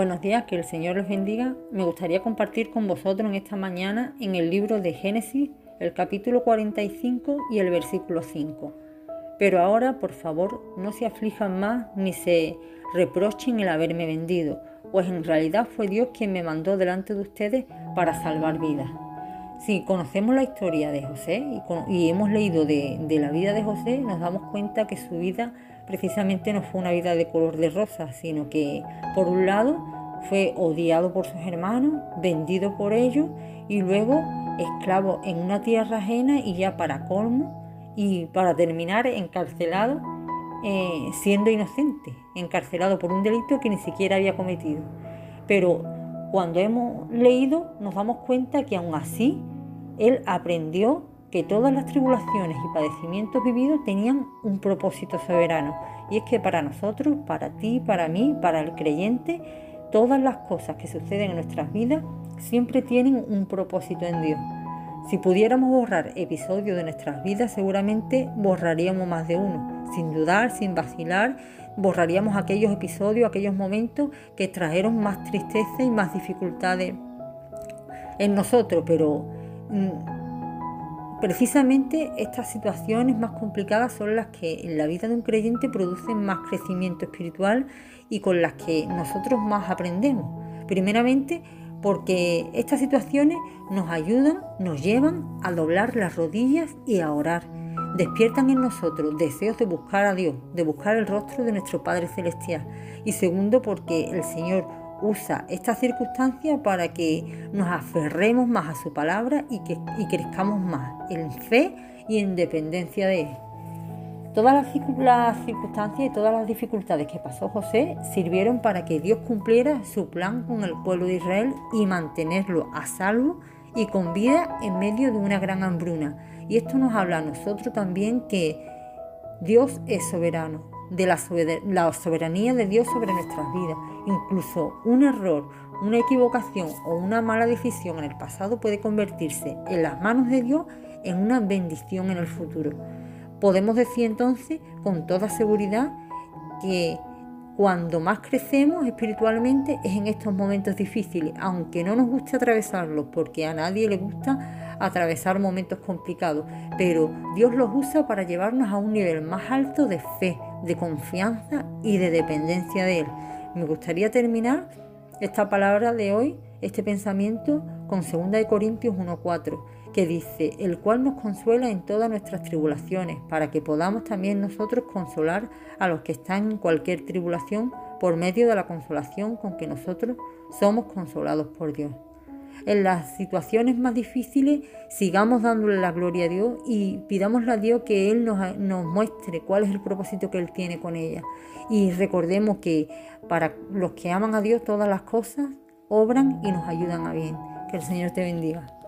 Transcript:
Buenos días, que el Señor les bendiga. Me gustaría compartir con vosotros en esta mañana en el libro de Génesis, el capítulo 45 y el versículo 5. Pero ahora, por favor, no se aflijan más ni se reprochen el haberme vendido, pues en realidad fue Dios quien me mandó delante de ustedes para salvar vidas. Si conocemos la historia de José y, hemos leído de, de la vida de José, nos damos cuenta que su vida precisamente no fue una vida de color de rosa, sino que por un lado fue odiado por sus hermanos, vendido por ellos y luego esclavo en una tierra ajena y ya para colmo y para terminar encarcelado eh, siendo inocente, encarcelado por un delito que ni siquiera había cometido. Pero cuando hemos leído nos damos cuenta que aún así él aprendió que todas las tribulaciones y padecimientos vividos tenían un propósito soberano. Y es que para nosotros, para ti, para mí, para el creyente, todas las cosas que suceden en nuestras vidas siempre tienen un propósito en Dios. Si pudiéramos borrar episodios de nuestras vidas, seguramente borraríamos más de uno. Sin dudar, sin vacilar, borraríamos aquellos episodios, aquellos momentos que trajeron más tristeza y más dificultades en nosotros, pero mm, Precisamente estas situaciones más complicadas son las que en la vida de un creyente producen más crecimiento espiritual y con las que nosotros más aprendemos. Primeramente porque estas situaciones nos ayudan, nos llevan a doblar las rodillas y a orar. Despiertan en nosotros deseos de buscar a Dios, de buscar el rostro de nuestro Padre Celestial. Y segundo porque el Señor usa esta circunstancia para que nos aferremos más a su palabra y que crezcamos más en fe y en dependencia de Él. Todas las, circunstancias y todas las dificultades que pasó José sirvieron para que Dios cumpliera su plan con el pueblo de Israel y mantenerlo a salvo y con vida en medio de una gran hambruna. Y esto nos habla a nosotros también que Dios es soberano, de la, soberanía de Dios sobre nuestras vidas. Incluso un error, una equivocación o una mala decisión en el pasado puede convertirse en las manos de Dios en una bendición en el futuro. Podemos decir entonces con toda seguridad que cuando más crecemos espiritualmente es en estos momentos difíciles, aunque no nos guste atravesarlos, porque a nadie le gusta atravesar momentos complicados, pero Dios los usa para llevarnos a un nivel más alto de fe, de confianza y de dependencia de Él. Me gustaría terminar esta palabra de hoy, este pensamiento, con 2 Corintios 1.4 que dice, el cual nos consuela en todas nuestras tribulaciones, para que podamos también nosotros consolar a los que están en cualquier tribulación por medio de la consolación con que nosotros somos consolados por Dios. En las situaciones más difíciles sigamos dándole la gloria a Dios y pidámosle a Dios que Él nos, nos muestre cuál es el propósito que Él tiene con ella. Y recordemos que para los que aman a Dios todas las cosas obran y nos ayudan a bien. Que el Señor te bendiga.